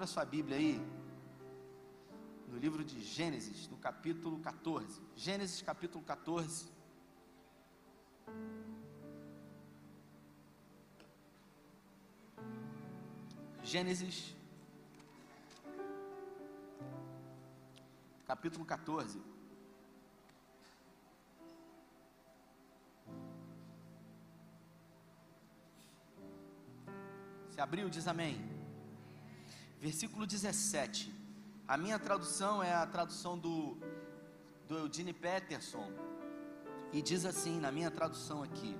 Abra sua Bíblia aí, no livro de Gênesis, no capítulo 14. Gênesis, capítulo 14. Gênesis, capítulo 14. Se abriu, diz amém. Versículo 17. A minha tradução é a tradução do, do Eugene Peterson. E diz assim, na minha tradução aqui: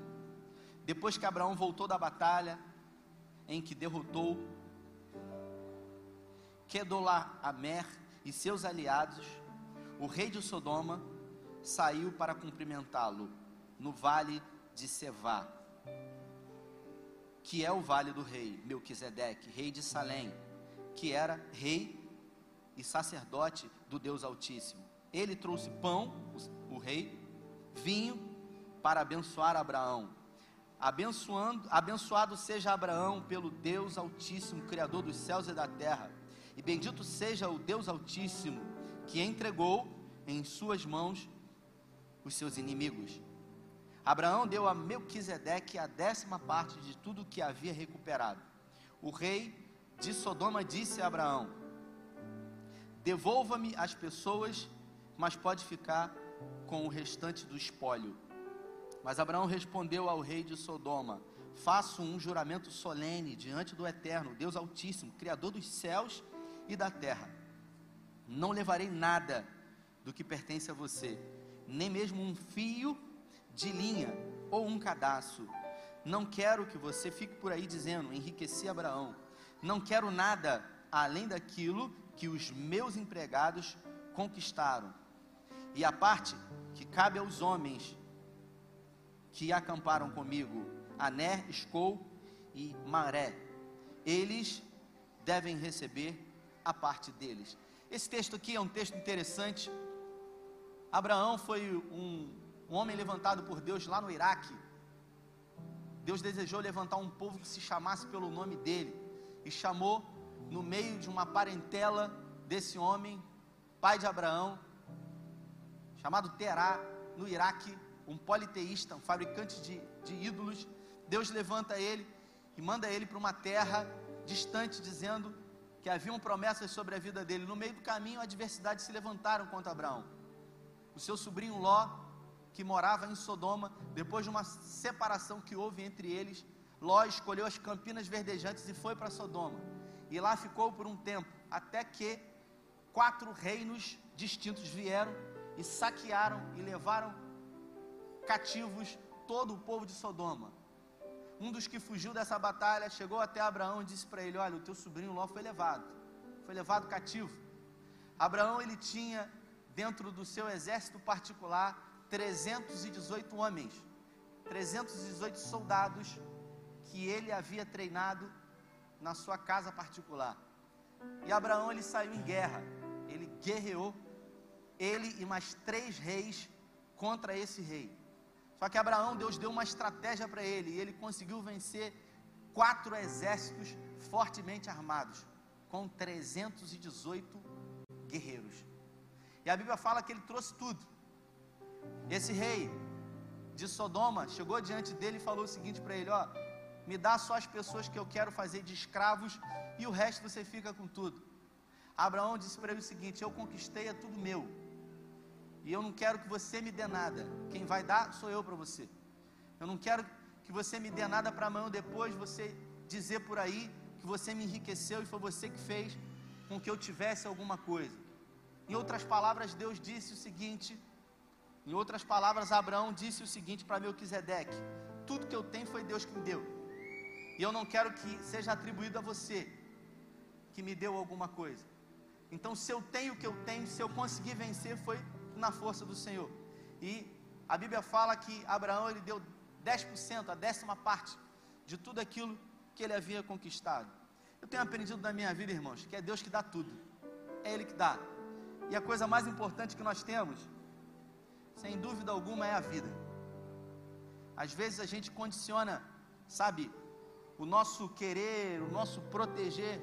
Depois que Abraão voltou da batalha, em que derrotou Kedolamer e seus aliados, o rei de Sodoma saiu para cumprimentá-lo no vale de Sevá que é o vale do rei Melquisedeque, rei de Salém, que era rei e sacerdote do Deus Altíssimo. Ele trouxe pão, o rei, vinho para abençoar Abraão. Abençoando, abençoado seja Abraão pelo Deus Altíssimo, Criador dos céus e da terra. E bendito seja o Deus Altíssimo, que entregou em suas mãos os seus inimigos. Abraão deu a Melquisedeque a décima parte de tudo que havia recuperado. O rei de Sodoma disse a Abraão: Devolva-me as pessoas, mas pode ficar com o restante do espólio. Mas Abraão respondeu ao rei de Sodoma: Faço um juramento solene diante do Eterno, Deus Altíssimo, Criador dos céus e da terra. Não levarei nada do que pertence a você, nem mesmo um fio de linha ou um cadastro. Não quero que você fique por aí dizendo: enriqueci Abraão. Não quero nada além daquilo que os meus empregados conquistaram. E a parte que cabe aos homens que acamparam comigo, Ané, Escou e Maré, eles devem receber a parte deles. Esse texto aqui é um texto interessante. Abraão foi um um homem levantado por Deus lá no Iraque. Deus desejou levantar um povo que se chamasse pelo nome dele e chamou no meio de uma parentela desse homem, pai de Abraão, chamado Terá, no Iraque, um politeísta, um fabricante de, de ídolos. Deus levanta ele e manda ele para uma terra distante, dizendo que haviam promessas sobre a vida dele. No meio do caminho, adversidades se levantaram contra Abraão. O seu sobrinho Ló que morava em Sodoma, depois de uma separação que houve entre eles, Ló escolheu as campinas verdejantes e foi para Sodoma. E lá ficou por um tempo, até que quatro reinos distintos vieram e saquearam e levaram cativos todo o povo de Sodoma. Um dos que fugiu dessa batalha chegou até Abraão e disse para ele: Olha, o teu sobrinho Ló foi levado, foi levado cativo. Abraão ele tinha dentro do seu exército particular 318 homens, 318 soldados que ele havia treinado na sua casa particular. E Abraão ele saiu em guerra, ele guerreou, ele e mais três reis contra esse rei. Só que Abraão, Deus deu uma estratégia para ele, e ele conseguiu vencer quatro exércitos fortemente armados, com 318 guerreiros. E a Bíblia fala que ele trouxe tudo. Esse rei de Sodoma chegou diante dele e falou o seguinte para ele: Ó, me dá só as pessoas que eu quero fazer de escravos e o resto você fica com tudo. Abraão disse para ele o seguinte: Eu conquistei, é tudo meu. E eu não quero que você me dê nada. Quem vai dar sou eu para você. Eu não quero que você me dê nada para amanhã ou depois você dizer por aí que você me enriqueceu e foi você que fez com que eu tivesse alguma coisa. Em outras palavras, Deus disse o seguinte em outras palavras, Abraão disse o seguinte para Melquisedeque: Tudo que eu tenho foi Deus que me deu. E eu não quero que seja atribuído a você que me deu alguma coisa. Então, se eu tenho o que eu tenho, se eu conseguir vencer, foi na força do Senhor. E a Bíblia fala que Abraão ele deu 10%, a décima parte de tudo aquilo que ele havia conquistado. Eu tenho aprendido na minha vida, irmãos, que é Deus que dá tudo. É Ele que dá. E a coisa mais importante que nós temos sem dúvida alguma, é a vida. Às vezes a gente condiciona, sabe, o nosso querer, o nosso proteger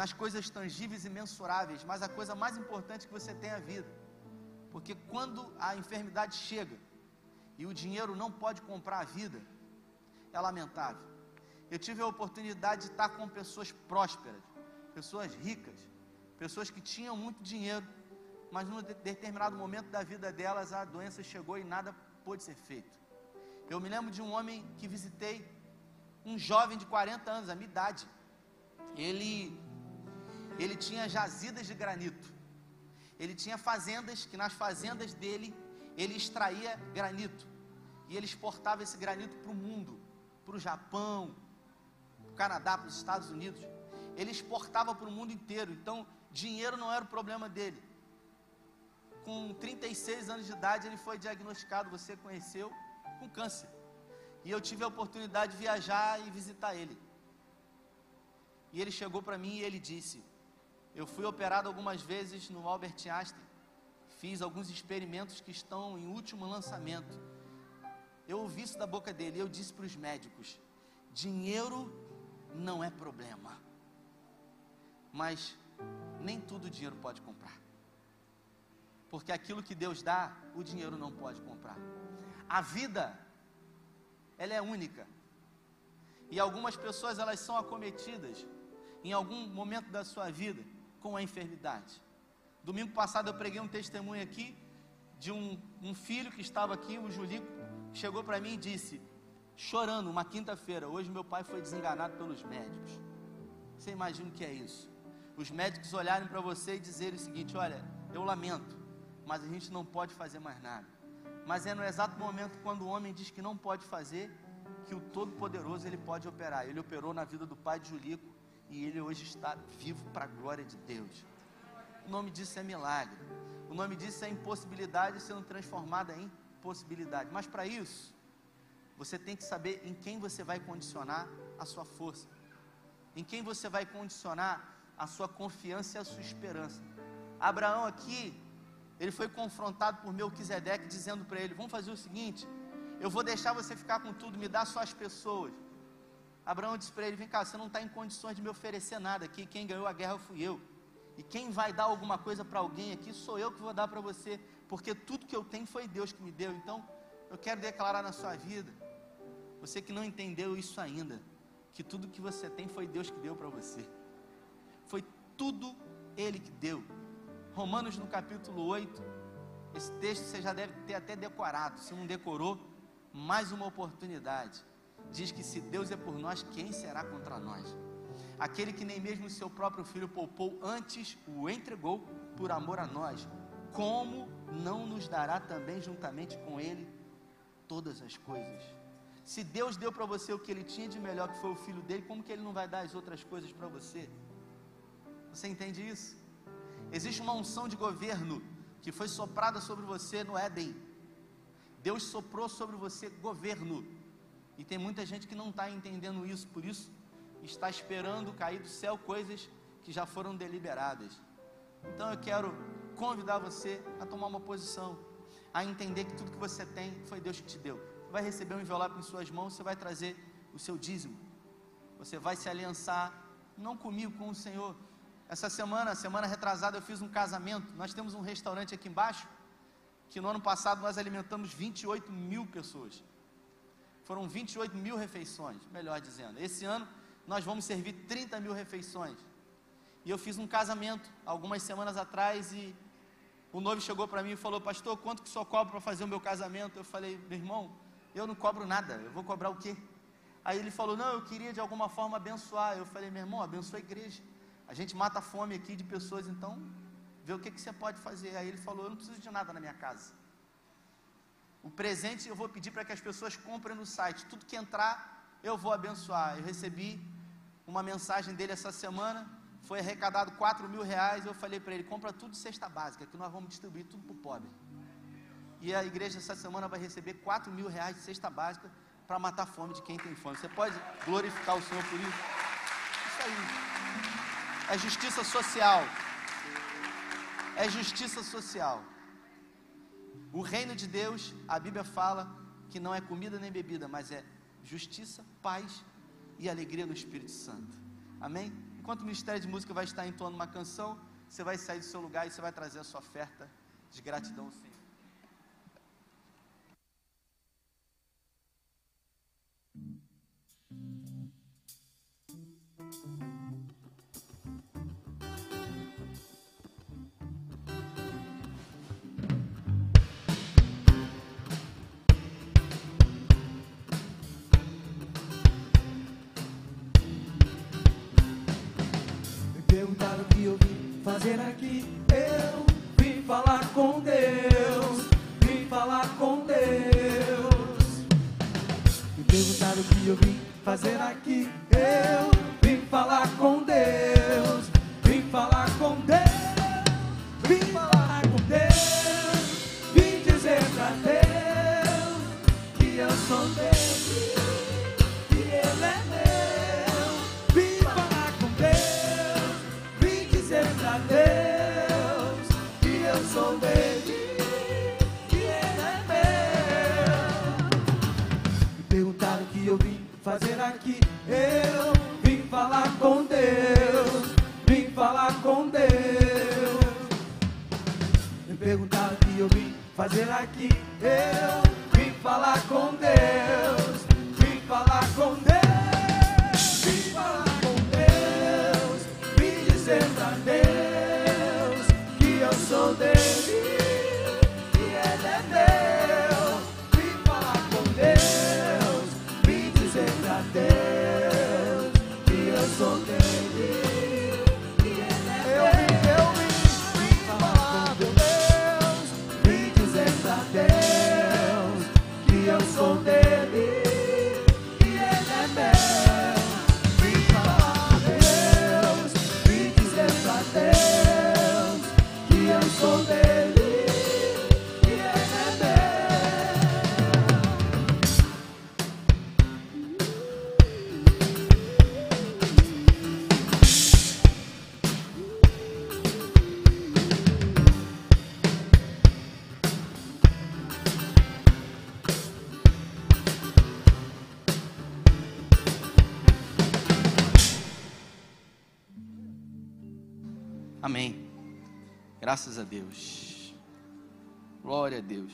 nas coisas tangíveis e mensuráveis, mas a coisa mais importante que você tem é a vida. Porque quando a enfermidade chega e o dinheiro não pode comprar a vida, é lamentável. Eu tive a oportunidade de estar com pessoas prósperas, pessoas ricas, pessoas que tinham muito dinheiro, mas num determinado momento da vida delas a doença chegou e nada pôde ser feito. Eu me lembro de um homem que visitei, um jovem de 40 anos, a minha idade. Ele ele tinha jazidas de granito. Ele tinha fazendas que nas fazendas dele ele extraía granito. E ele exportava esse granito para o mundo, para o Japão, para o Canadá, para os Estados Unidos. Ele exportava para o mundo inteiro. Então, dinheiro não era o problema dele. Com 36 anos de idade, ele foi diagnosticado, você conheceu, com câncer. E eu tive a oportunidade de viajar e visitar ele. E ele chegou para mim e ele disse: Eu fui operado algumas vezes no Albert Einstein. Fiz alguns experimentos que estão em último lançamento. Eu ouvi isso da boca dele. E eu disse para os médicos: Dinheiro não é problema. Mas nem tudo o dinheiro pode comprar. Porque aquilo que Deus dá, o dinheiro não pode comprar. A vida, ela é única. E algumas pessoas elas são acometidas em algum momento da sua vida com a enfermidade. Domingo passado eu preguei um testemunho aqui de um, um filho que estava aqui, o Julico, chegou para mim e disse, chorando, uma quinta-feira, hoje meu pai foi desenganado pelos médicos. Você imagina o que é isso? Os médicos olharem para você e dizerem o seguinte: olha, eu lamento, mas a gente não pode fazer mais nada. Mas é no exato momento quando o homem diz que não pode fazer, que o Todo-Poderoso ele pode operar. Ele operou na vida do pai de Julico e ele hoje está vivo para a glória de Deus. O nome disso é milagre. O nome disso é impossibilidade sendo transformada em possibilidade. Mas para isso, você tem que saber em quem você vai condicionar a sua força, em quem você vai condicionar a sua confiança e a sua esperança. Abraão aqui, ele foi confrontado por Melquisedeque, dizendo para ele: Vamos fazer o seguinte, eu vou deixar você ficar com tudo, me dá só as pessoas. Abraão disse para ele: Vem cá, você não está em condições de me oferecer nada aqui. Quem ganhou a guerra fui eu. E quem vai dar alguma coisa para alguém aqui sou eu que vou dar para você. Porque tudo que eu tenho foi Deus que me deu. Então, eu quero declarar na sua vida. Você que não entendeu isso ainda. Que tudo que você tem foi Deus que deu para você. Foi tudo Ele que deu. Romanos no capítulo 8. Esse texto você já deve ter até decorado. Se não decorou, mais uma oportunidade diz que se Deus é por nós, quem será contra nós? Aquele que nem mesmo seu próprio filho poupou, antes o entregou por amor a nós, como não nos dará também juntamente com ele todas as coisas? Se Deus deu para você o que ele tinha de melhor, que foi o filho dele, como que ele não vai dar as outras coisas para você? Você entende isso? Existe uma unção de governo que foi soprada sobre você no Éden. Deus soprou sobre você governo. E tem muita gente que não está entendendo isso, por isso está esperando cair do céu coisas que já foram deliberadas. Então eu quero convidar você a tomar uma posição, a entender que tudo que você tem foi Deus que te deu. Você vai receber um envelope em suas mãos, você vai trazer o seu dízimo. Você vai se aliançar, não comigo, com o Senhor. Essa semana, semana retrasada, eu fiz um casamento. Nós temos um restaurante aqui embaixo, que no ano passado nós alimentamos 28 mil pessoas. Foram 28 mil refeições, melhor dizendo. Esse ano nós vamos servir 30 mil refeições. E eu fiz um casamento algumas semanas atrás e o noivo chegou para mim e falou: Pastor, quanto que o senhor cobra para fazer o meu casamento? Eu falei: Meu irmão, eu não cobro nada, eu vou cobrar o quê? Aí ele falou: Não, eu queria de alguma forma abençoar. Eu falei: Meu irmão, abençoa a igreja. A gente mata a fome aqui de pessoas, então vê o que, que você pode fazer. Aí ele falou: Eu não preciso de nada na minha casa. O presente eu vou pedir para que as pessoas comprem no site. Tudo que entrar, eu vou abençoar. Eu recebi uma mensagem dele essa semana. Foi arrecadado 4 mil reais. Eu falei para ele: compra tudo de cesta básica, que nós vamos distribuir tudo para o pobre. E a igreja essa semana vai receber 4 mil reais de cesta básica para matar a fome de quem tem fome. Você pode glorificar o Senhor por isso? Isso aí. É justiça social. É justiça social. O reino de Deus, a Bíblia fala que não é comida nem bebida, mas é justiça, paz e alegria no Espírito Santo. Amém? enquanto o Ministério de Música vai estar entoando uma canção, você vai sair do seu lugar e você vai trazer a sua oferta de gratidão ao Senhor. Fazer aqui. Eu vim falar com Deus, vim falar com Deus. Me perguntaram o que eu vim fazer aqui. Eu vim falar com Deus, vim falar com Deus, vim falar com Deus, vim dizer pra Deus que eu sou dele, Eu vim falar com Deus, vim falar com Deus. Me perguntaram o que eu vim fazer aqui. Eu vim falar com Deus, vim falar com Deus, Amém. Graças a Deus. Glória a Deus.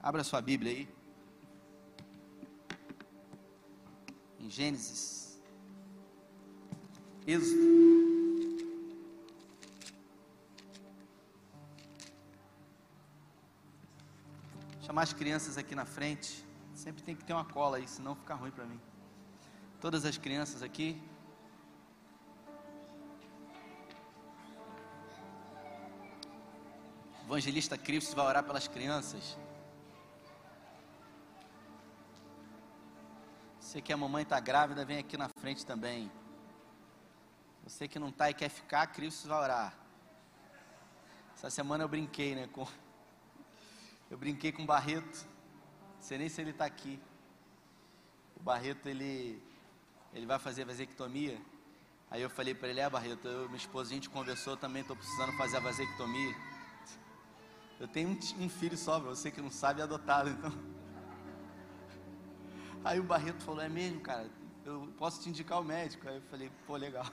Abra sua Bíblia aí. Em Gênesis. Êxodo. Chamar as crianças aqui na frente. Sempre tem que ter uma cola aí, senão fica ruim para mim. Todas as crianças aqui. Evangelista Cristo vai orar pelas crianças. Você que a mamãe está grávida, vem aqui na frente também. Você que não está e quer ficar, Cristo vai orar. Essa semana eu brinquei, né? Com... Eu brinquei com o Barreto. Não sei nem se ele está aqui. O Barreto, ele, ele vai fazer vasectomia. Aí eu falei para ele, é Barreto, eu minha esposa, a gente conversou também, estou precisando fazer a vasectomia. Eu tenho um, um filho só, você que não sabe, é adotado, então. Aí o Barreto falou, é mesmo, cara, eu posso te indicar o médico. Aí eu falei, pô, legal.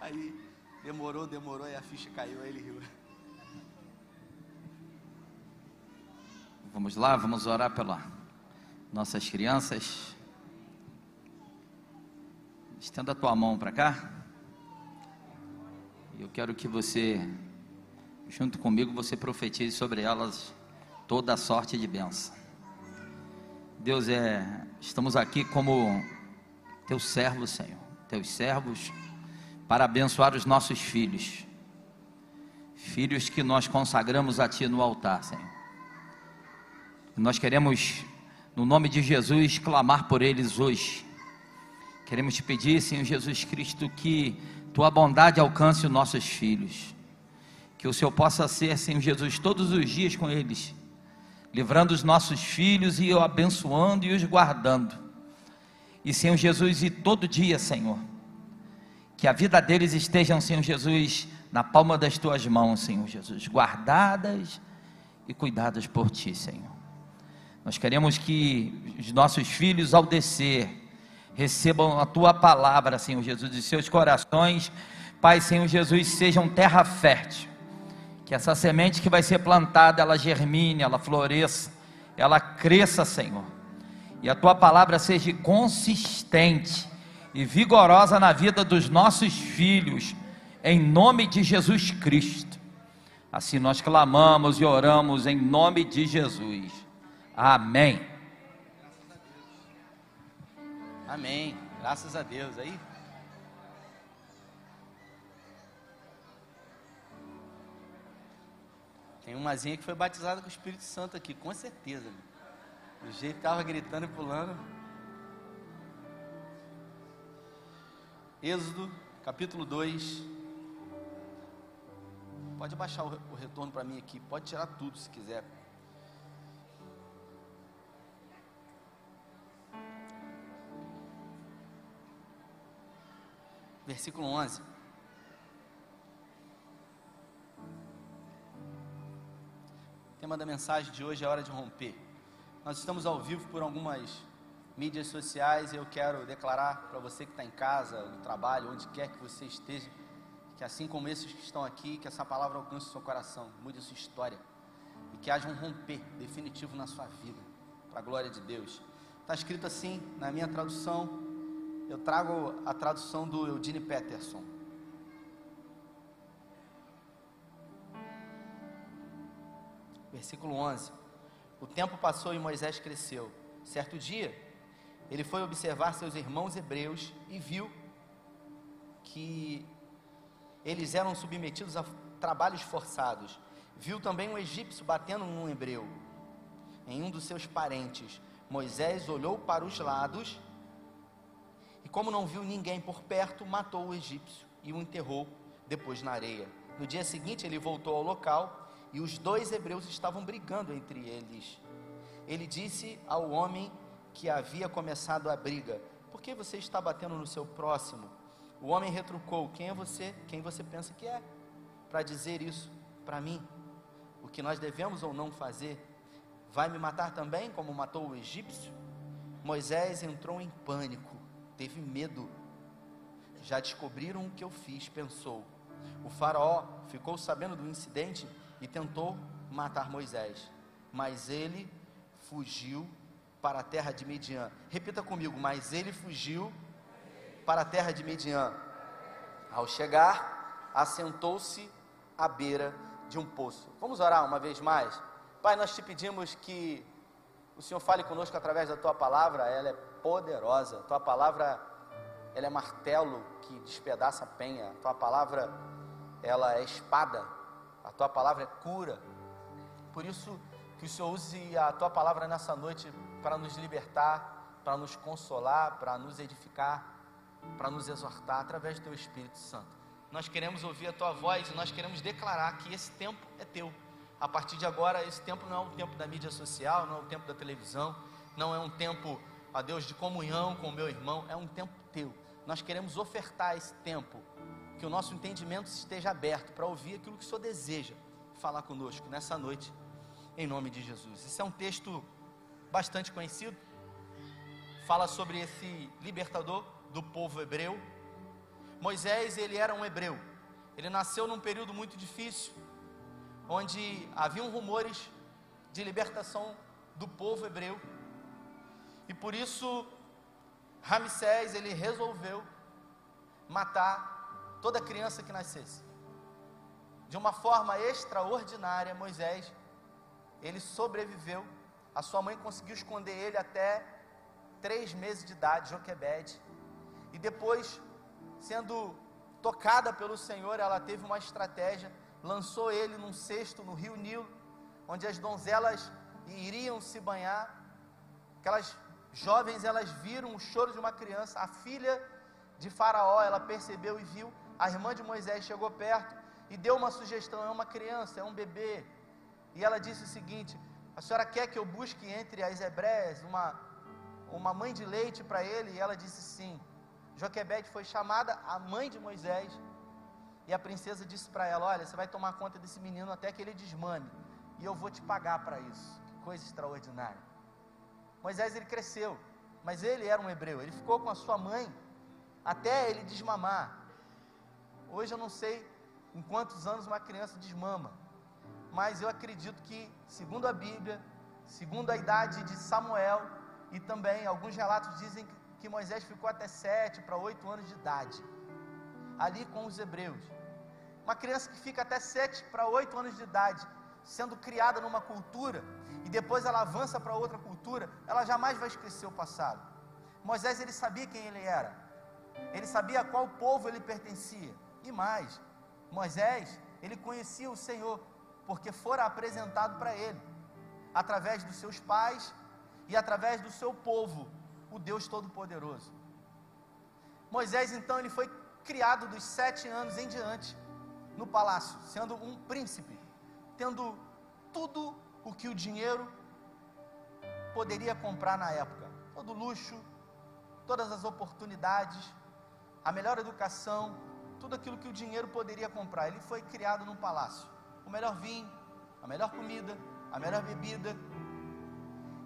Aí demorou, demorou, aí a ficha caiu, aí ele riu. Vamos lá, vamos orar pelas nossas crianças. Estenda a tua mão para cá. E Eu quero que você, junto comigo, você profetize sobre elas toda sorte de bênção. Deus é, estamos aqui como teus servos, Senhor, teus servos, para abençoar os nossos filhos, filhos que nós consagramos a Ti no altar, Senhor. Nós queremos, no nome de Jesus, clamar por eles hoje. Queremos te pedir, Senhor Jesus Cristo, que tua bondade alcance os nossos filhos. Que o Senhor possa ser, Senhor Jesus, todos os dias com eles, livrando os nossos filhos e o abençoando e os guardando. E, Senhor Jesus, e todo dia, Senhor, que a vida deles estejam, Senhor Jesus, na palma das tuas mãos, Senhor Jesus, guardadas e cuidadas por ti, Senhor. Nós queremos que os nossos filhos, ao descer, recebam a tua palavra, Senhor Jesus, e seus corações, Pai, Senhor Jesus, sejam terra fértil. Que essa semente que vai ser plantada, ela germine, ela floresça, ela cresça, Senhor. E a tua palavra seja consistente e vigorosa na vida dos nossos filhos, em nome de Jesus Cristo. Assim nós clamamos e oramos em nome de Jesus. Amém. Amém. Graças a Deus. Aí. Tem umazinha que foi batizada com o Espírito Santo aqui, com certeza. Do jeito que estava gritando e pulando. Êxodo, capítulo 2. Pode baixar o retorno para mim aqui. Pode tirar tudo se quiser. versículo 11. Tema da mensagem de hoje é hora de romper. Nós estamos ao vivo por algumas mídias sociais e eu quero declarar para você que está em casa, no trabalho, onde quer que você esteja, que assim como esses que estão aqui, que essa palavra alcance o seu coração, mude a sua história e que haja um romper definitivo na sua vida, para a glória de Deus. Está escrito assim na minha tradução, eu trago a tradução do Eugene Peterson. Versículo 11. O tempo passou e Moisés cresceu. Certo dia, ele foi observar seus irmãos hebreus e viu que eles eram submetidos a trabalhos forçados. Viu também um egípcio batendo num hebreu, em um dos seus parentes. Moisés olhou para os lados como não viu ninguém por perto, matou o egípcio e o enterrou depois na areia. No dia seguinte, ele voltou ao local e os dois hebreus estavam brigando entre eles. Ele disse ao homem que havia começado a briga: Por que você está batendo no seu próximo? O homem retrucou: Quem é você? Quem você pensa que é? Para dizer isso para mim, o que nós devemos ou não fazer? Vai me matar também, como matou o egípcio? Moisés entrou em pânico teve medo. Já descobriram o que eu fiz, pensou. O faraó ficou sabendo do incidente e tentou matar Moisés, mas ele fugiu para a terra de Midian. Repita comigo, mas ele fugiu para a terra de Midian. Ao chegar, assentou-se à beira de um poço. Vamos orar uma vez mais? Pai, nós te pedimos que o Senhor fale conosco através da tua palavra, ela é poderosa. Tua palavra, ela é martelo que despedaça a penha. Tua palavra, ela é espada. A tua palavra é cura. Por isso que o Senhor use a tua palavra nessa noite para nos libertar, para nos consolar, para nos edificar, para nos exortar através do teu Espírito Santo. Nós queremos ouvir a tua voz e nós queremos declarar que esse tempo é teu. A partir de agora, esse tempo não é um tempo da mídia social, não é um tempo da televisão, não é um tempo a Deus, de comunhão com o meu irmão, é um tempo teu. Nós queremos ofertar esse tempo, que o nosso entendimento esteja aberto para ouvir aquilo que o Senhor deseja falar conosco nessa noite, em nome de Jesus. Esse é um texto bastante conhecido, fala sobre esse libertador do povo hebreu. Moisés, ele era um hebreu, ele nasceu num período muito difícil, onde haviam rumores de libertação do povo hebreu. E por isso Ramsés ele resolveu matar toda criança que nascesse. De uma forma extraordinária, Moisés ele sobreviveu. A sua mãe conseguiu esconder ele até três meses de idade, Joquebede. E depois, sendo tocada pelo Senhor, ela teve uma estratégia, lançou ele num cesto no rio Nilo, onde as donzelas iriam se banhar. Aquelas jovens elas viram o choro de uma criança, a filha de Faraó, ela percebeu e viu, a irmã de Moisés chegou perto e deu uma sugestão: é uma criança, é um bebê. E ela disse o seguinte: a senhora quer que eu busque entre as hebreias uma, uma mãe de leite para ele? E ela disse sim. Joquebede foi chamada a mãe de Moisés. E a princesa disse para ela: Olha, você vai tomar conta desse menino até que ele desmame. E eu vou te pagar para isso. Que coisa extraordinária. Moisés ele cresceu. mas ele era um hebreu. Ele ficou com a sua mãe até ele desmamar. Hoje eu não sei em quantos anos uma criança desmama, mas eu acredito que, segundo a Bíblia, segundo a idade de Samuel, e também alguns relatos dizem que Moisés ficou até sete para oito anos de idade, ali com os hebreus. Uma criança que fica até sete para oito anos de idade, sendo criada numa cultura, e depois ela avança para outra cultura, ela jamais vai esquecer o passado. Moisés ele sabia quem ele era, ele sabia a qual povo ele pertencia, e mais, Moisés ele conhecia o Senhor, porque fora apresentado para ele, através dos seus pais e através do seu povo, o Deus Todo-Poderoso. Moisés então ele foi criado dos sete anos em diante no palácio, sendo um príncipe, tendo tudo o que o dinheiro poderia comprar na época, todo luxo, todas as oportunidades, a melhor educação, tudo aquilo que o dinheiro poderia comprar. Ele foi criado num palácio, o melhor vinho, a melhor comida, a melhor bebida.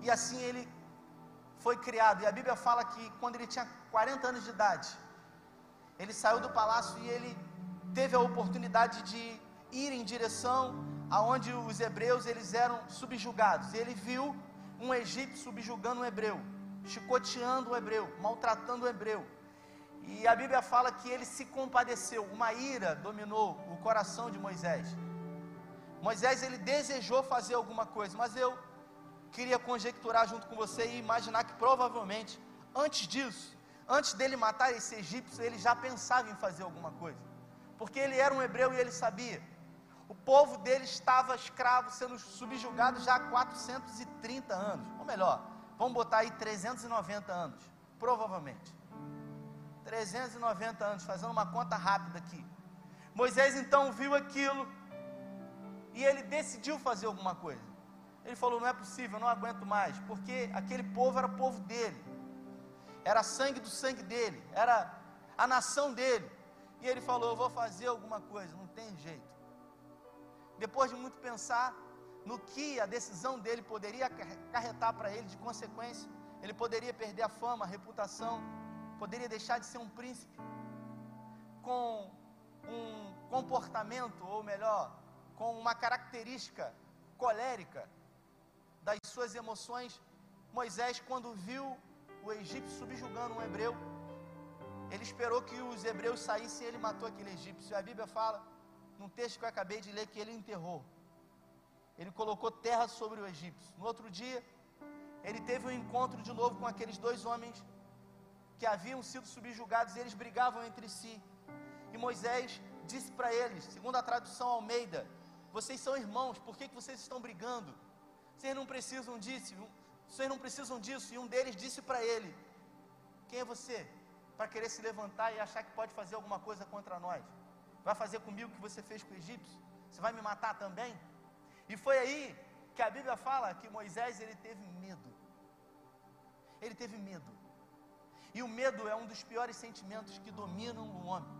E assim ele foi criado. E a Bíblia fala que quando ele tinha 40 anos de idade, ele saiu do palácio e ele teve a oportunidade de ir em direção aonde os hebreus eles eram subjugados. Ele viu um egípcio subjugando um hebreu, chicoteando o hebreu, maltratando o hebreu. E a Bíblia fala que ele se compadeceu, uma ira dominou o coração de Moisés. Moisés ele desejou fazer alguma coisa, mas eu queria conjecturar junto com você e imaginar que provavelmente antes disso, antes dele matar esse egípcio, ele já pensava em fazer alguma coisa porque ele era um hebreu e ele sabia. O povo dele estava escravo, sendo subjugado já há 430 anos. Ou melhor, vamos botar aí 390 anos, provavelmente. 390 anos, fazendo uma conta rápida aqui. Moisés então viu aquilo e ele decidiu fazer alguma coisa. Ele falou: Não é possível, não aguento mais, porque aquele povo era povo dele, era sangue do sangue dele, era a nação dele. E ele falou: Eu vou fazer alguma coisa, não tem jeito. Depois de muito pensar no que a decisão dele poderia acarretar para ele de consequência, ele poderia perder a fama, a reputação, poderia deixar de ser um príncipe com um comportamento, ou melhor, com uma característica colérica das suas emoções. Moisés, quando viu o egípcio subjugando um hebreu, ele esperou que os hebreus saíssem e ele matou aquele egípcio. A Bíblia fala, num texto que eu acabei de ler, que ele enterrou. Ele colocou terra sobre o egípcio. No outro dia, ele teve um encontro de novo com aqueles dois homens que haviam sido subjugados e eles brigavam entre si. E Moisés disse para eles, segundo a tradução Almeida: Vocês são irmãos, por que, que vocês estão brigando? Vocês não precisam disso, vocês não precisam disso. E um deles disse para ele: Quem é você? para querer se levantar e achar que pode fazer alguma coisa contra nós? Vai fazer comigo o que você fez com o egípcio? Você vai me matar também? E foi aí que a Bíblia fala que Moisés ele teve medo. Ele teve medo. E o medo é um dos piores sentimentos que dominam o homem.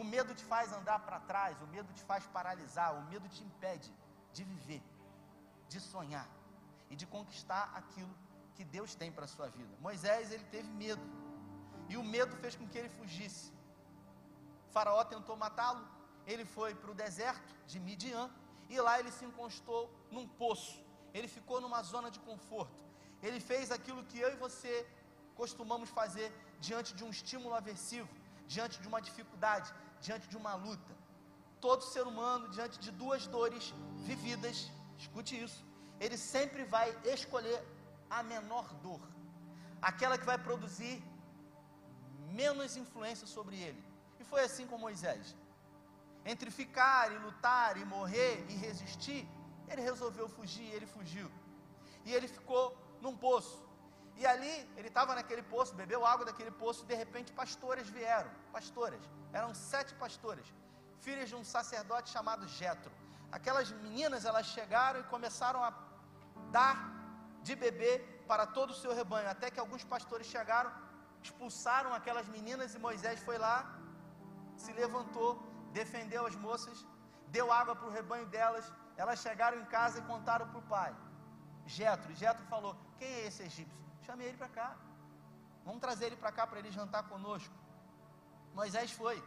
O medo te faz andar para trás, o medo te faz paralisar, o medo te impede de viver, de sonhar e de conquistar aquilo que Deus tem para a sua vida. Moisés, ele teve medo. E o medo fez com que ele fugisse. O faraó tentou matá-lo. Ele foi para o deserto de Midian. E lá ele se encostou num poço. Ele ficou numa zona de conforto. Ele fez aquilo que eu e você costumamos fazer diante de um estímulo aversivo, diante de uma dificuldade, diante de uma luta. Todo ser humano, diante de duas dores vividas, escute isso, ele sempre vai escolher a menor dor, aquela que vai produzir menos influência sobre ele. E foi assim com Moisés. Entre ficar e lutar e morrer e resistir, ele resolveu fugir, ele fugiu. E ele ficou num poço. E ali, ele estava naquele poço, bebeu água daquele poço, e de repente pastoras vieram. Pastoras, eram sete pastoras, filhas de um sacerdote chamado Jetro. Aquelas meninas, elas chegaram e começaram a dar de beber para todo o seu rebanho, até que alguns pastores chegaram expulsaram aquelas meninas e Moisés foi lá, se levantou, defendeu as moças, deu água para o rebanho delas. Elas chegaram em casa e contaram para o pai. Jetro, Jetro falou: Quem é esse egípcio? Chamei ele para cá. Vamos trazer ele para cá para ele jantar conosco. Moisés foi.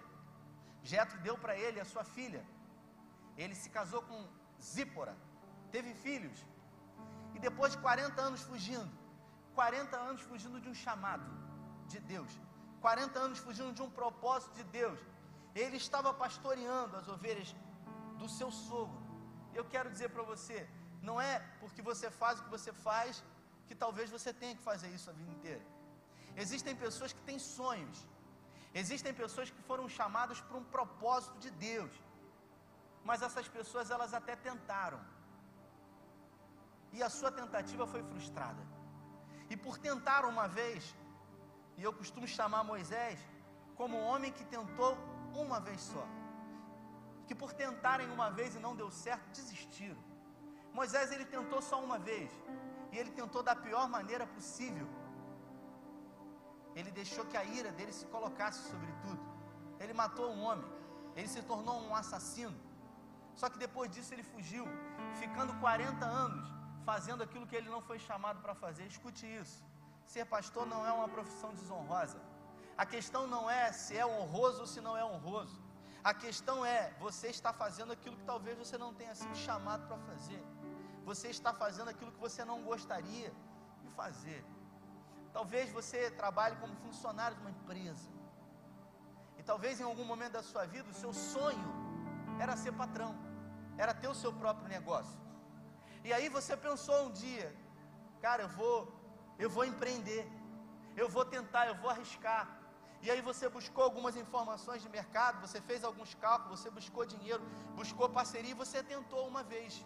Jetro deu para ele a sua filha. Ele se casou com Zípora, teve filhos. E depois de 40 anos fugindo, 40 anos fugindo de um chamado de Deus, 40 anos fugindo de um propósito de Deus, ele estava pastoreando as ovelhas do seu sogro. Eu quero dizer para você, não é porque você faz o que você faz que talvez você tenha que fazer isso a vida inteira. Existem pessoas que têm sonhos, existem pessoas que foram chamadas para um propósito de Deus, mas essas pessoas elas até tentaram, e a sua tentativa foi frustrada, e por tentar uma vez, e eu costumo chamar Moisés como um homem que tentou uma vez só, que por tentarem uma vez e não deu certo, desistiram. Moisés ele tentou só uma vez, e ele tentou da pior maneira possível. Ele deixou que a ira dele se colocasse sobre tudo. Ele matou um homem, ele se tornou um assassino. Só que depois disso ele fugiu, ficando 40 anos fazendo aquilo que ele não foi chamado para fazer. Escute isso: ser pastor não é uma profissão desonrosa. A questão não é se é honroso ou se não é honroso. A questão é você está fazendo aquilo que talvez você não tenha sido chamado para fazer você está fazendo aquilo que você não gostaria de fazer. Talvez você trabalhe como funcionário de uma empresa. E talvez em algum momento da sua vida o seu sonho era ser patrão, era ter o seu próprio negócio. E aí você pensou um dia, cara, eu vou, eu vou empreender, eu vou tentar, eu vou arriscar. E aí você buscou algumas informações de mercado, você fez alguns cálculos, você buscou dinheiro, buscou parceria e você tentou uma vez.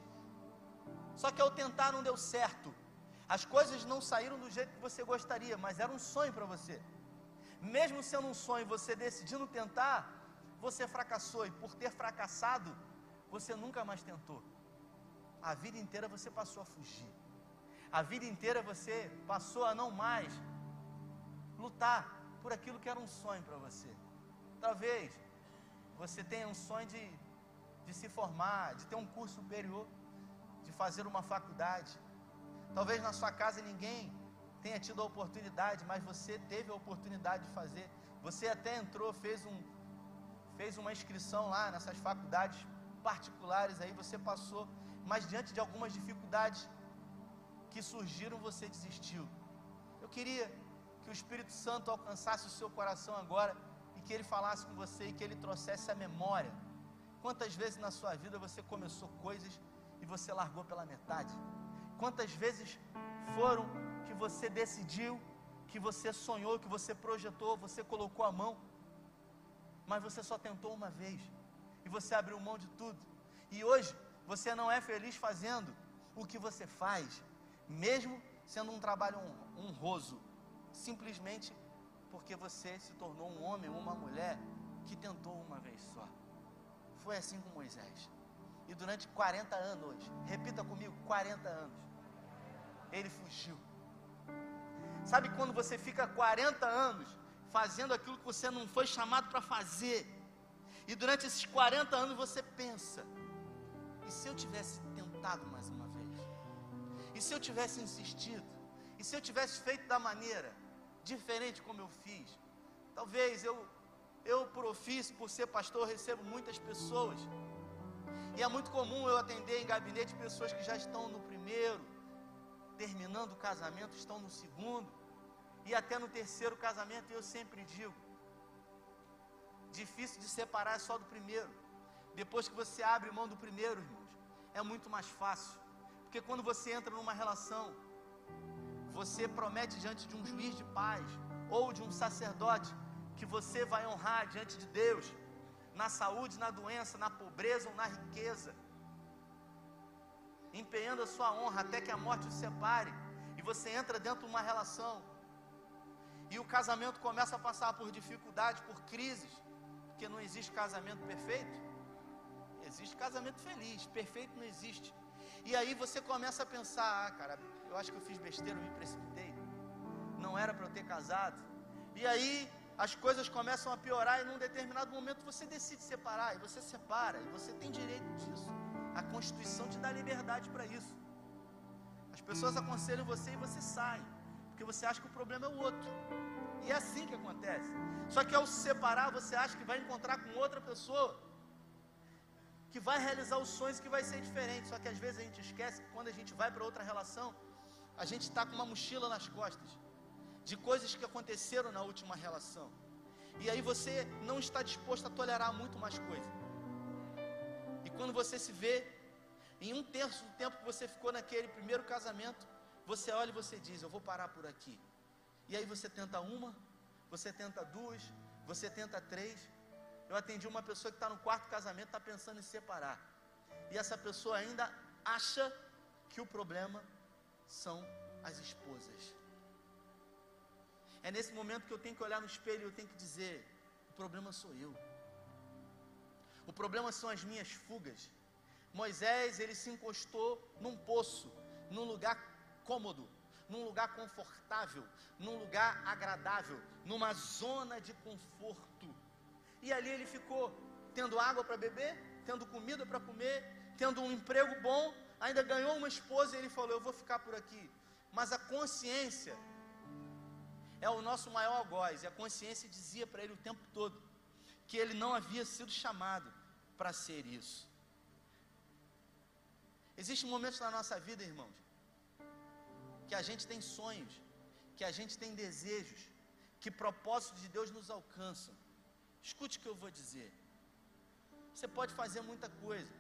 Só que ao tentar não deu certo. As coisas não saíram do jeito que você gostaria, mas era um sonho para você. Mesmo sendo um sonho, você decidindo tentar, você fracassou e por ter fracassado, você nunca mais tentou. A vida inteira você passou a fugir. A vida inteira você passou a não mais lutar por aquilo que era um sonho para você. Talvez você tenha um sonho de, de se formar, de ter um curso superior fazer uma faculdade. Talvez na sua casa ninguém tenha tido a oportunidade, mas você teve a oportunidade de fazer. Você até entrou, fez um fez uma inscrição lá nessas faculdades particulares aí, você passou, mas diante de algumas dificuldades que surgiram, você desistiu. Eu queria que o Espírito Santo alcançasse o seu coração agora e que ele falasse com você e que ele trouxesse a memória. Quantas vezes na sua vida você começou coisas e você largou pela metade? Quantas vezes foram que você decidiu, que você sonhou, que você projetou, você colocou a mão, mas você só tentou uma vez e você abriu mão de tudo, e hoje você não é feliz fazendo o que você faz, mesmo sendo um trabalho honroso, simplesmente porque você se tornou um homem ou uma mulher que tentou uma vez só. Foi assim com Moisés. E durante 40 anos, repita comigo, 40 anos, ele fugiu. Sabe quando você fica 40 anos fazendo aquilo que você não foi chamado para fazer? E durante esses 40 anos você pensa: e se eu tivesse tentado mais uma vez? E se eu tivesse insistido? E se eu tivesse feito da maneira diferente como eu fiz? Talvez eu, eu por ofício, por ser pastor, recebo muitas pessoas e é muito comum eu atender em gabinete pessoas que já estão no primeiro, terminando o casamento, estão no segundo, e até no terceiro casamento, e eu sempre digo: difícil de separar é só do primeiro. Depois que você abre mão do primeiro, irmãos, é muito mais fácil. Porque quando você entra numa relação, você promete diante de um juiz de paz ou de um sacerdote que você vai honrar diante de Deus na saúde, na doença, na pobreza ou na riqueza, empenhando a sua honra até que a morte o separe, e você entra dentro de uma relação, e o casamento começa a passar por dificuldades, por crises, porque não existe casamento perfeito, existe casamento feliz, perfeito não existe. E aí você começa a pensar, ah, cara, eu acho que eu fiz besteira, eu me precipitei, não era para eu ter casado. E aí as coisas começam a piorar e num determinado momento você decide separar, e você separa, e você tem direito disso. A Constituição te dá liberdade para isso. As pessoas aconselham você e você sai, porque você acha que o problema é o outro. E é assim que acontece. Só que ao se separar, você acha que vai encontrar com outra pessoa que vai realizar os sonhos que vai ser diferente. Só que às vezes a gente esquece que quando a gente vai para outra relação, a gente está com uma mochila nas costas de coisas que aconteceram na última relação. E aí você não está disposto a tolerar muito mais coisas. E quando você se vê em um terço do tempo que você ficou naquele primeiro casamento, você olha e você diz: Eu vou parar por aqui. E aí você tenta uma, você tenta duas, você tenta três. Eu atendi uma pessoa que está no quarto casamento, está pensando em separar. E essa pessoa ainda acha que o problema são as esposas. É nesse momento que eu tenho que olhar no espelho e eu tenho que dizer: o problema sou eu. O problema são as minhas fugas. Moisés, ele se encostou num poço, num lugar cômodo, num lugar confortável, num lugar agradável, numa zona de conforto. E ali ele ficou tendo água para beber, tendo comida para comer, tendo um emprego bom, ainda ganhou uma esposa e ele falou: Eu vou ficar por aqui. Mas a consciência é o nosso maior algoz, e a consciência dizia para ele o tempo todo que ele não havia sido chamado para ser isso. Existem momentos na nossa vida, irmãos, que a gente tem sonhos, que a gente tem desejos, que propósitos de Deus nos alcançam. Escute o que eu vou dizer. Você pode fazer muita coisa.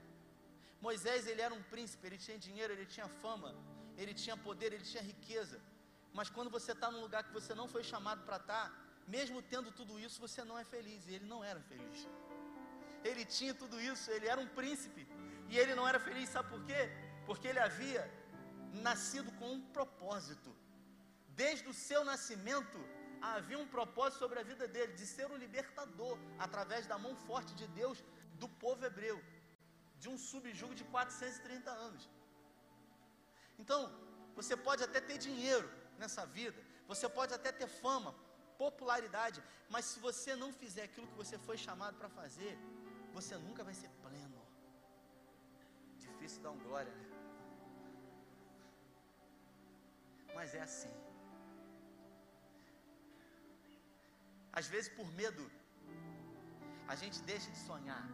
Moisés, ele era um príncipe, ele tinha dinheiro, ele tinha fama, ele tinha poder, ele tinha riqueza. Mas quando você está num lugar que você não foi chamado para estar, tá, mesmo tendo tudo isso, você não é feliz. E ele não era feliz. Ele tinha tudo isso, ele era um príncipe. E ele não era feliz, sabe por quê? Porque ele havia nascido com um propósito. Desde o seu nascimento, havia um propósito sobre a vida dele, de ser o libertador, através da mão forte de Deus, do povo hebreu, de um subjugo de 430 anos. Então, você pode até ter dinheiro nessa vida, você pode até ter fama, popularidade, mas se você não fizer aquilo que você foi chamado para fazer, você nunca vai ser pleno. Difícil dar um glória, né? mas é assim. Às vezes, por medo, a gente deixa de sonhar,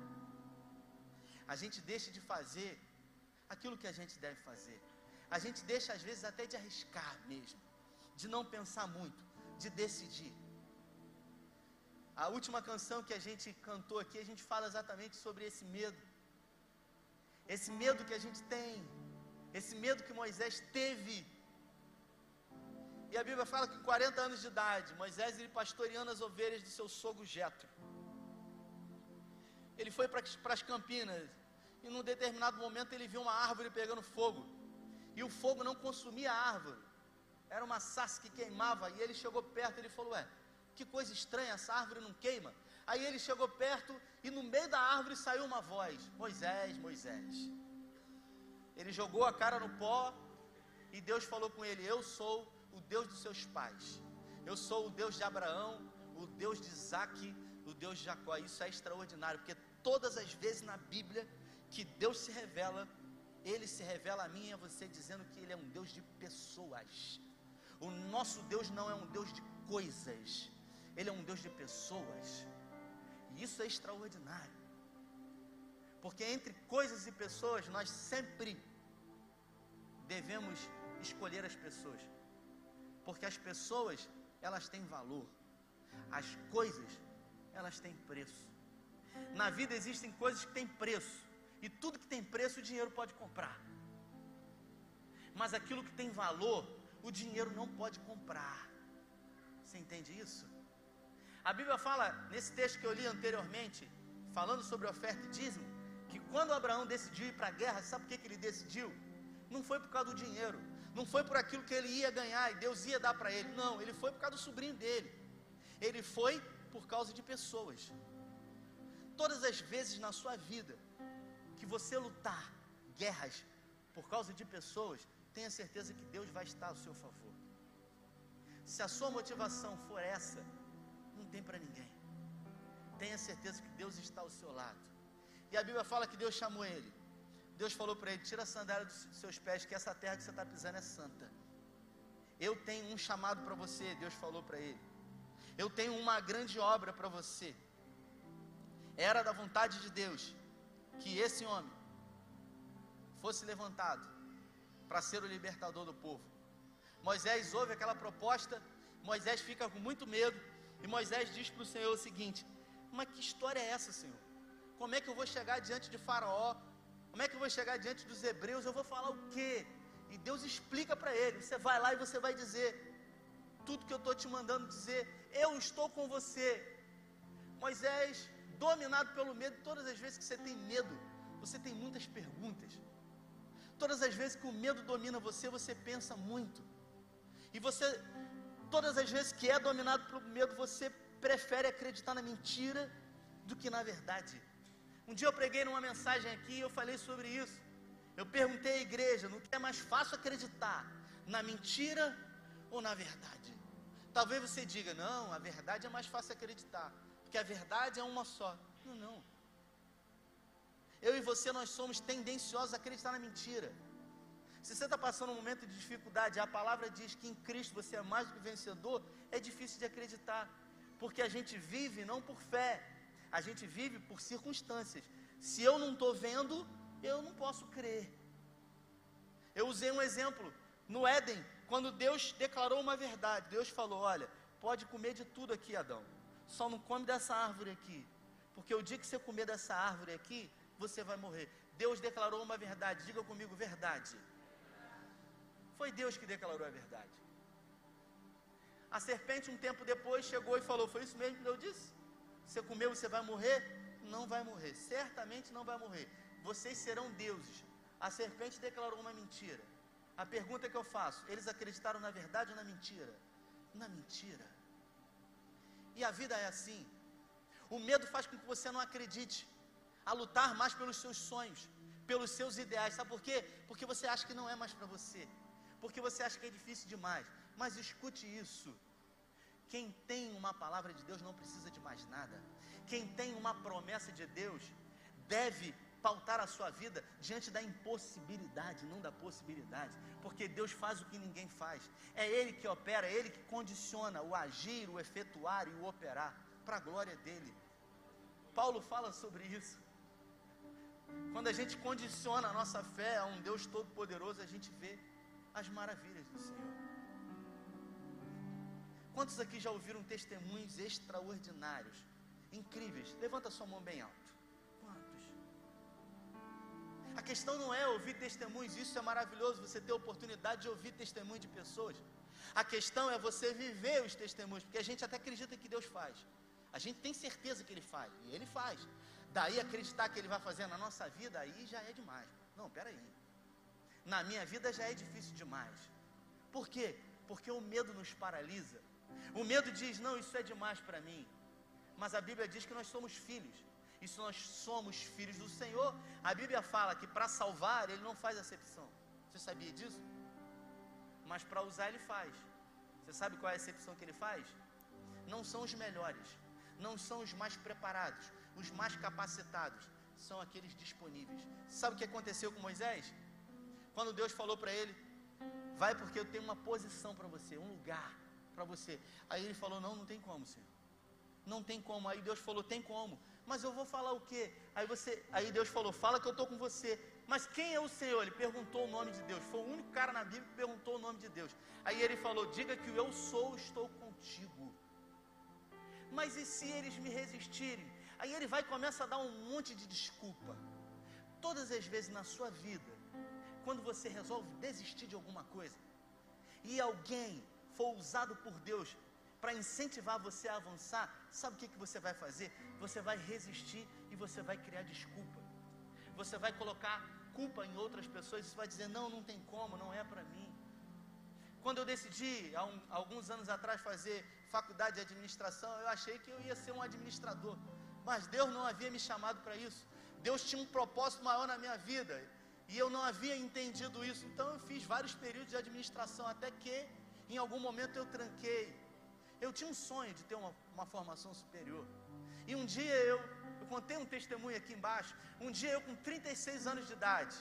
a gente deixa de fazer aquilo que a gente deve fazer, a gente deixa, às vezes, até de arriscar mesmo, de não pensar muito, de decidir. A última canção que a gente cantou aqui, a gente fala exatamente sobre esse medo. Esse medo que a gente tem, esse medo que Moisés teve e a Bíblia fala que 40 anos de idade, Moisés ele pastoreando as ovelhas do seu sogro Jetro. Ele foi para as campinas e num determinado momento ele viu uma árvore pegando fogo. E o fogo não consumia a árvore. Era uma sarça que queimava e ele chegou perto, ele falou: "Ué, que coisa estranha, essa árvore não queima?" Aí ele chegou perto e no meio da árvore saiu uma voz: Moisés, Moisés. Ele jogou a cara no pó e Deus falou com ele: Eu sou o Deus dos seus pais. Eu sou o Deus de Abraão, o Deus de Isaac, o Deus de Jacó. Isso é extraordinário, porque todas as vezes na Bíblia que Deus se revela, Ele se revela a mim e a você dizendo que Ele é um Deus de pessoas. O nosso Deus não é um Deus de coisas, Ele é um Deus de pessoas. E isso é extraordinário. Porque entre coisas e pessoas, nós sempre devemos escolher as pessoas. Porque as pessoas, elas têm valor. As coisas, elas têm preço. Na vida existem coisas que têm preço. E tudo que tem preço, o dinheiro pode comprar. Mas aquilo que tem valor, o dinheiro não pode comprar. Você entende isso? A Bíblia fala, nesse texto que eu li anteriormente, falando sobre oferta e dízimo, que quando Abraão decidiu ir para a guerra, sabe por que, que ele decidiu? Não foi por causa do dinheiro, não foi por aquilo que ele ia ganhar e Deus ia dar para ele. Não, ele foi por causa do sobrinho dele. Ele foi por causa de pessoas. Todas as vezes na sua vida que você lutar guerras por causa de pessoas, tenha certeza que Deus vai estar ao seu favor. Se a sua motivação for essa, não tem para ninguém. Tenha certeza que Deus está ao seu lado. E a Bíblia fala que Deus chamou ele. Deus falou para ele: tira a sandália dos seus pés, que essa terra que você está pisando é santa. Eu tenho um chamado para você, Deus falou para ele. Eu tenho uma grande obra para você. Era da vontade de Deus que esse homem fosse levantado para ser o libertador do povo. Moisés ouve aquela proposta, Moisés fica com muito medo, e Moisés diz para o Senhor o seguinte: Mas que história é essa, Senhor? Como é que eu vou chegar diante de Faraó? Como é que eu vou chegar diante dos hebreus? Eu vou falar o quê? E Deus explica para ele: Você vai lá e você vai dizer tudo que eu estou te mandando dizer. Eu estou com você. Moisés, dominado pelo medo, todas as vezes que você tem medo, você tem muitas perguntas. Todas as vezes que o medo domina você, você pensa muito. E você, todas as vezes que é dominado pelo medo, você prefere acreditar na mentira do que na verdade. Um dia eu preguei numa mensagem aqui e eu falei sobre isso. Eu perguntei à igreja que é mais fácil acreditar, na mentira ou na verdade. Talvez você diga, não, a verdade é mais fácil acreditar, porque a verdade é uma só. Não, não. Eu e você, nós somos tendenciosos a acreditar na mentira. Se você está passando um momento de dificuldade, a palavra diz que em Cristo você é mais do que vencedor, é difícil de acreditar, porque a gente vive não por fé, a gente vive por circunstâncias. Se eu não estou vendo, eu não posso crer. Eu usei um exemplo no Éden, quando Deus declarou uma verdade. Deus falou: Olha, pode comer de tudo aqui, Adão, só não come dessa árvore aqui, porque o dia que você comer dessa árvore aqui, você vai morrer. Deus declarou uma verdade, diga comigo, verdade. Foi Deus que declarou a verdade. A serpente, um tempo depois, chegou e falou: Foi isso mesmo que Deus disse? Você comeu, você vai morrer? Não vai morrer, certamente não vai morrer. Vocês serão deuses. A serpente declarou uma mentira. A pergunta que eu faço: eles acreditaram na verdade ou na mentira? Na mentira. E a vida é assim. O medo faz com que você não acredite a lutar mais pelos seus sonhos, pelos seus ideais. Sabe por quê? Porque você acha que não é mais para você. Porque você acha que é difícil demais. Mas escute isso. Quem tem uma palavra de Deus não precisa de mais nada. Quem tem uma promessa de Deus deve pautar a sua vida diante da impossibilidade, não da possibilidade, porque Deus faz o que ninguém faz. É Ele que opera, é Ele que condiciona o agir, o efetuar e o operar, para a glória dele. Paulo fala sobre isso. Quando a gente condiciona a nossa fé a um Deus todo-poderoso, a gente vê as maravilhas do Senhor. Quantos aqui já ouviram testemunhos extraordinários, incríveis? Levanta sua mão bem alto. A questão não é ouvir testemunhos, isso é maravilhoso, você ter a oportunidade de ouvir testemunho de pessoas. A questão é você viver os testemunhos, porque a gente até acredita que Deus faz. A gente tem certeza que Ele faz, e Ele faz. Daí acreditar que Ele vai fazer na nossa vida, aí já é demais. Não, peraí. Na minha vida já é difícil demais. Por quê? Porque o medo nos paralisa. O medo diz: não, isso é demais para mim. Mas a Bíblia diz que nós somos filhos. E se nós somos filhos do Senhor, a Bíblia fala que para salvar Ele não faz acepção. Você sabia disso? Mas para usar Ele faz. Você sabe qual é a acepção que Ele faz? Não são os melhores, não são os mais preparados, os mais capacitados, são aqueles disponíveis. Sabe o que aconteceu com Moisés? Quando Deus falou para ele: Vai porque eu tenho uma posição para você, um lugar para você. Aí ele falou: Não, não tem como, Senhor. Não tem como. Aí Deus falou: Tem como mas eu vou falar o quê? Aí você, aí Deus falou, fala que eu estou com você. Mas quem é o Senhor? Ele perguntou o nome de Deus. Foi o único cara na Bíblia que perguntou o nome de Deus. Aí ele falou, diga que eu sou, estou contigo. Mas e se eles me resistirem? Aí ele vai e começa a dar um monte de desculpa. Todas as vezes na sua vida, quando você resolve desistir de alguma coisa, e alguém for usado por Deus para incentivar você a avançar, sabe o que, que você vai fazer? Você vai resistir e você vai criar desculpa. Você vai colocar culpa em outras pessoas e você vai dizer: não, não tem como, não é para mim. Quando eu decidi, há um, alguns anos atrás, fazer faculdade de administração, eu achei que eu ia ser um administrador. Mas Deus não havia me chamado para isso. Deus tinha um propósito maior na minha vida. E eu não havia entendido isso. Então eu fiz vários períodos de administração, até que em algum momento eu tranquei eu tinha um sonho de ter uma, uma formação superior. E um dia eu, eu contei um testemunho aqui embaixo. Um dia eu, com 36 anos de idade,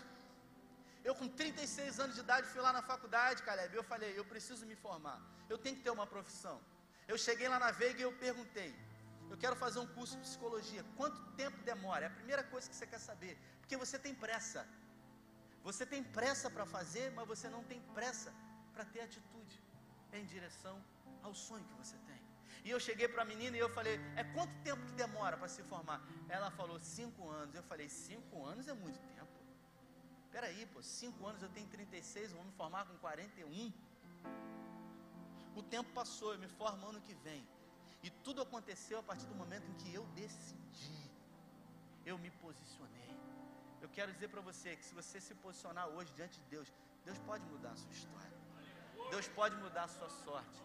eu com 36 anos de idade fui lá na faculdade, Caleb, eu falei, eu preciso me formar. Eu tenho que ter uma profissão. Eu cheguei lá na Veiga e eu perguntei: eu quero fazer um curso de psicologia. Quanto tempo demora? É a primeira coisa que você quer saber. Porque você tem pressa. Você tem pressa para fazer, mas você não tem pressa para ter atitude em direção ao sonho que você tem. E eu cheguei para a menina e eu falei: É quanto tempo que demora para se formar? Ela falou: Cinco anos. Eu falei: Cinco anos é muito tempo. Peraí, pô, cinco anos eu tenho 36, eu vou me formar com 41. O tempo passou, eu me formo ano que vem. E tudo aconteceu a partir do momento em que eu decidi. Eu me posicionei. Eu quero dizer para você que se você se posicionar hoje diante de Deus, Deus pode mudar a sua história. Deus pode mudar a sua sorte.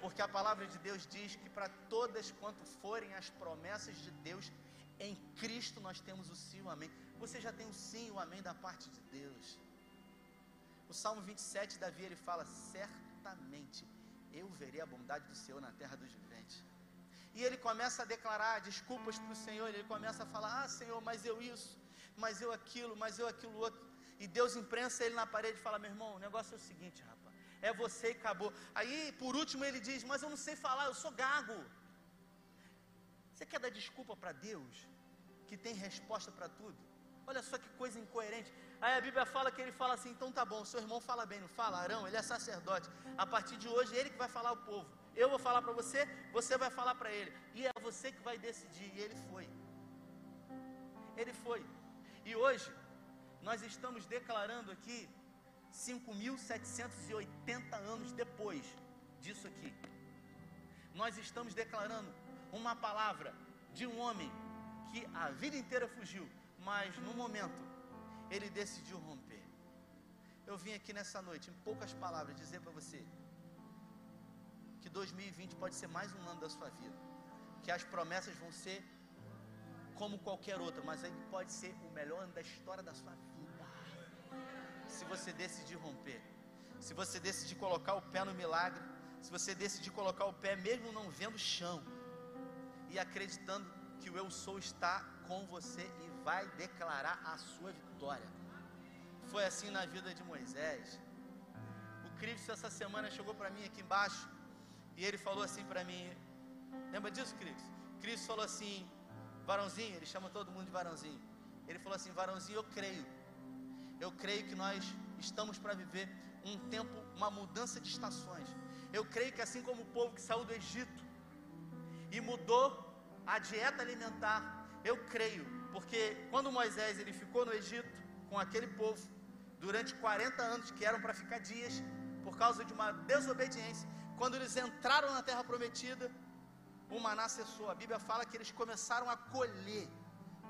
Porque a palavra de Deus diz que para todas quanto forem as promessas de Deus, em Cristo nós temos o sim e o amém. Você já tem o sim e o amém da parte de Deus. O Salmo 27, Davi, ele fala: Certamente eu verei a bondade do Senhor na terra dos viventes. E ele começa a declarar desculpas para o Senhor, ele começa a falar: Ah, Senhor, mas eu isso, mas eu aquilo, mas eu aquilo outro. E Deus imprensa ele na parede e fala: Meu irmão, o negócio é o seguinte, rapaz, é você e acabou. Aí, por último, ele diz: Mas eu não sei falar, eu sou gago. Você quer dar desculpa para Deus, que tem resposta para tudo? Olha só que coisa incoerente. Aí a Bíblia fala que ele fala assim: então tá bom, seu irmão fala bem, não fala? Arão, ele é sacerdote. A partir de hoje, ele que vai falar ao povo. Eu vou falar para você, você vai falar para ele. E é você que vai decidir. E ele foi. Ele foi. E hoje, nós estamos declarando aqui, 5.780 anos depois disso aqui. Nós estamos declarando uma palavra de um homem que a vida inteira fugiu, mas no momento ele decidiu romper. Eu vim aqui nessa noite, em poucas palavras, dizer para você que 2020 pode ser mais um ano da sua vida, que as promessas vão ser como qualquer outra, mas ele pode ser o melhor ano da história da sua vida. Se você decidir romper, se você decidir colocar o pé no milagre, se você decidir colocar o pé mesmo não vendo chão e acreditando que o eu sou está com você e vai declarar a sua vitória. Foi assim na vida de Moisés. O Cristo essa semana chegou para mim aqui embaixo e ele falou assim para mim. Lembra disso, Cristo? Cristo falou assim, varãozinho, ele chama todo mundo de varãozinho. Ele falou assim: varãozinho, eu creio. Eu creio que nós estamos para viver um tempo, uma mudança de estações. Eu creio que assim como o povo que saiu do Egito e mudou a dieta alimentar, eu creio, porque quando Moisés ele ficou no Egito com aquele povo durante 40 anos que eram para ficar dias por causa de uma desobediência, quando eles entraram na terra prometida, o maná cessou. A Bíblia fala que eles começaram a colher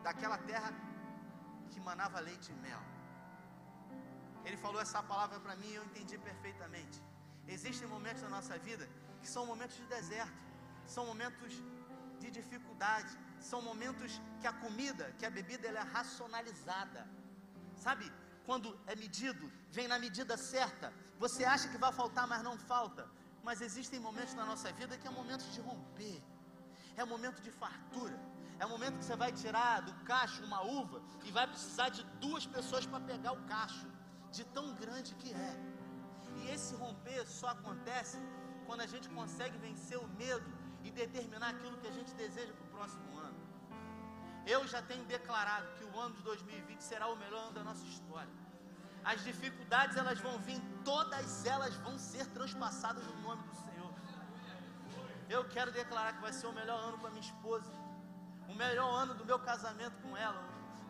daquela terra que manava leite e mel. Ele falou essa palavra para mim e eu entendi perfeitamente. Existem momentos na nossa vida que são momentos de deserto, são momentos de dificuldade, são momentos que a comida, que a bebida ela é racionalizada. Sabe? Quando é medido, vem na medida certa. Você acha que vai faltar, mas não falta. Mas existem momentos na nossa vida que é momentos de romper. É momento de fartura. É momento que você vai tirar do cacho uma uva e vai precisar de duas pessoas para pegar o cacho, de tão grande que é. E esse romper só acontece quando a gente consegue vencer o medo e determinar aquilo que a gente deseja para o próximo ano. Eu já tenho declarado que o ano de 2020 será o melhor ano da nossa história. As dificuldades elas vão vir, todas elas vão ser transpassadas no nome do Senhor. Eu quero declarar que vai ser o melhor ano para minha esposa, o melhor ano do meu casamento com ela,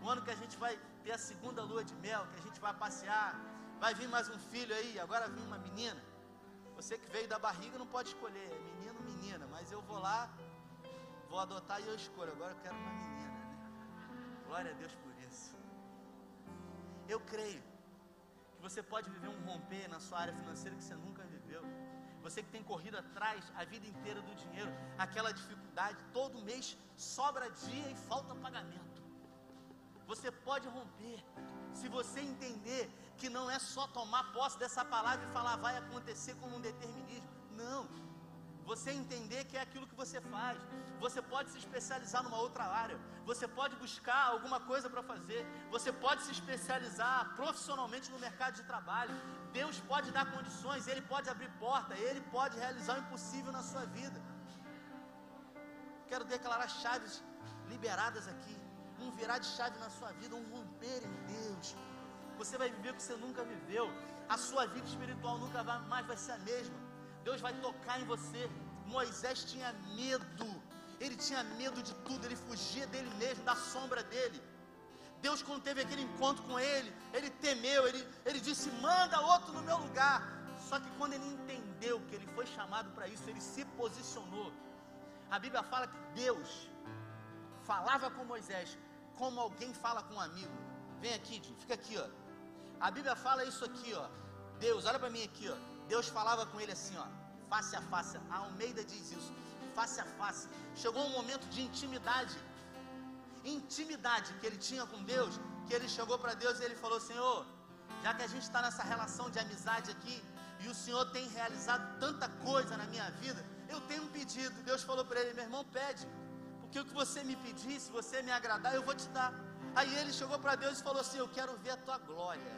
o ano que a gente vai ter a segunda lua de mel, que a gente vai passear, vai vir mais um filho aí, agora vem uma menina. Você que veio da barriga não pode escolher, é menino ou menina, mas eu vou lá, vou adotar e eu escolho. Agora eu quero uma menina? Glória a Deus por isso. Eu creio que você pode viver um romper na sua área financeira que você nunca viveu. Você que tem corrido atrás a vida inteira do dinheiro, aquela dificuldade, todo mês sobra dia e falta pagamento. Você pode romper, se você entender que não é só tomar posse dessa palavra e falar vai acontecer como um determinismo. Não. Você entender que é aquilo que você faz. Você pode se especializar numa outra área. Você pode buscar alguma coisa para fazer. Você pode se especializar profissionalmente no mercado de trabalho. Deus pode dar condições, Ele pode abrir porta, Ele pode realizar o impossível na sua vida. Quero declarar chaves liberadas aqui. Um virar de chave na sua vida, um romper em Deus. Você vai viver o que você nunca viveu. A sua vida espiritual nunca mais vai ser a mesma. Deus vai tocar em você. Moisés tinha medo, ele tinha medo de tudo, ele fugia dele mesmo, da sombra dele. Deus, quando teve aquele encontro com ele, ele temeu, ele, ele disse: manda outro no meu lugar. Só que quando ele entendeu que ele foi chamado para isso, ele se posicionou. A Bíblia fala que Deus falava com Moisés como alguém fala com um amigo. Vem aqui, Jim, fica aqui, ó. A Bíblia fala isso aqui, ó. Deus, olha para mim aqui, ó. Deus falava com ele assim, ó, face a face. A Almeida diz isso, face a face. Chegou um momento de intimidade, intimidade que ele tinha com Deus, que ele chegou para Deus e ele falou: Senhor, já que a gente está nessa relação de amizade aqui, e o Senhor tem realizado tanta coisa na minha vida, eu tenho um pedido. Deus falou para ele: Meu irmão, pede, porque o que você me pedir, se você me agradar, eu vou te dar. Aí ele chegou para Deus e falou assim: Eu quero ver a tua glória.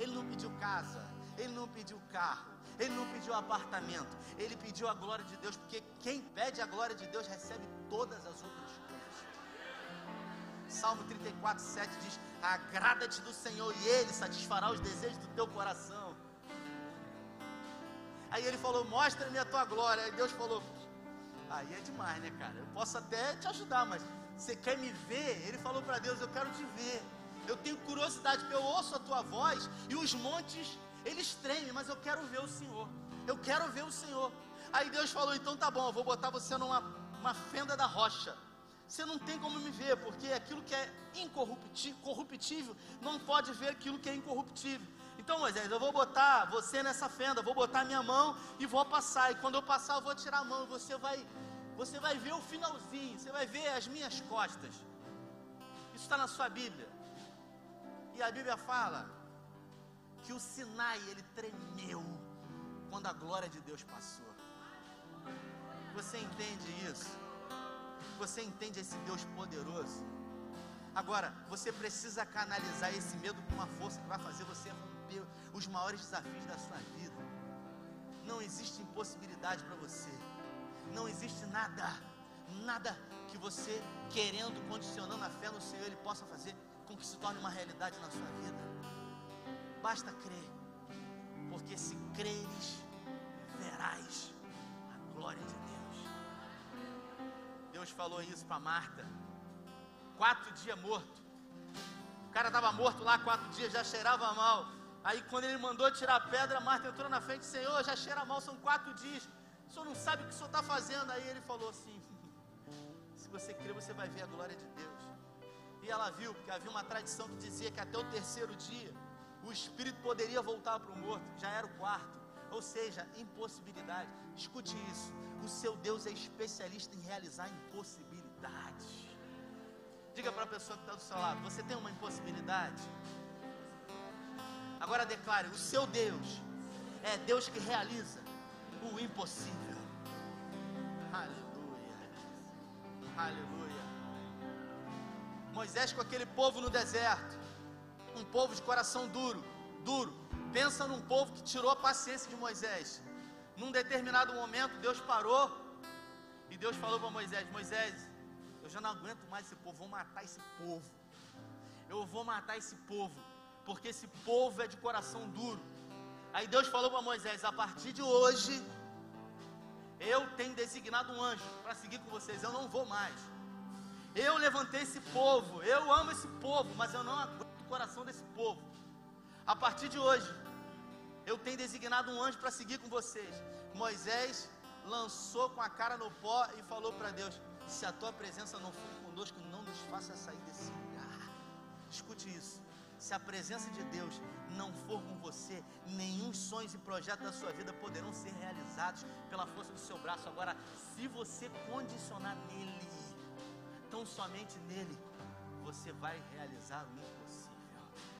Ele não pediu casa, ele não pediu carro, ele não pediu apartamento, ele pediu a glória de Deus, porque quem pede a glória de Deus recebe todas as outras coisas. Salmo 34, 7 diz: Agrada-te do Senhor e Ele satisfará os desejos do teu coração. Aí ele falou: Mostra-me a tua glória. Aí Deus falou: Aí é demais, né, cara? Eu posso até te ajudar, mas você quer me ver? Ele falou para Deus: Eu quero te ver. Eu tenho curiosidade, porque eu ouço a tua voz e os montes eles tremem, mas eu quero ver o Senhor. Eu quero ver o Senhor. Aí Deus falou: então tá bom, eu vou botar você numa uma fenda da rocha. Você não tem como me ver, porque aquilo que é incorruptível não pode ver aquilo que é incorruptível. Então, Moisés, eu vou botar você nessa fenda, vou botar minha mão e vou passar. E quando eu passar, eu vou tirar a mão. Você vai, você vai ver o finalzinho. Você vai ver as minhas costas. Isso está na sua Bíblia. E a Bíblia fala que o Sinai ele tremeu quando a glória de Deus passou. Você entende isso? Você entende esse Deus poderoso? Agora, você precisa canalizar esse medo com uma força que vai fazer você romper os maiores desafios da sua vida. Não existe impossibilidade para você. Não existe nada, nada que você querendo, condicionando a fé no Senhor, Ele possa fazer com que se torne uma realidade na sua vida. Basta crer, porque se creres, verás a glória de Deus. Deus falou isso para Marta. Quatro dias morto. O cara estava morto lá quatro dias, já cheirava mal. Aí quando ele mandou tirar a pedra, Marta entrou na frente, Senhor, já cheira mal, são quatro dias. O senhor não sabe o que o senhor está fazendo. Aí ele falou assim: se você crer, você vai ver a glória de Deus. E ela viu, porque havia uma tradição que dizia que até o terceiro dia o espírito poderia voltar para o morto, já era o quarto. Ou seja, impossibilidade. Escute isso: o seu Deus é especialista em realizar impossibilidades. Diga para a pessoa que está do seu lado: você tem uma impossibilidade? Agora declare: o seu Deus é Deus que realiza o impossível. Aleluia. Aleluia. Moisés com aquele povo no deserto um povo de coração duro, duro. Pensa num povo que tirou a paciência de Moisés. Num determinado momento, Deus parou e Deus falou para Moisés: Moisés, eu já não aguento mais esse povo, vou matar esse povo. Eu vou matar esse povo, porque esse povo é de coração duro. Aí Deus falou para Moisés: a partir de hoje, eu tenho designado um anjo para seguir com vocês, eu não vou mais. Eu levantei esse povo, eu amo esse povo, mas eu não aguento coração desse povo. A partir de hoje, eu tenho designado um anjo para seguir com vocês. Moisés lançou com a cara no pó e falou para Deus: Se a tua presença não for conosco, não nos faça sair desse lugar. Escute isso. Se a presença de Deus não for com você, nenhum sonhos e projetos da sua vida poderão ser realizados pela força do seu braço. Agora, se você condicionar nele, tão somente nele, você vai realizar o impossível.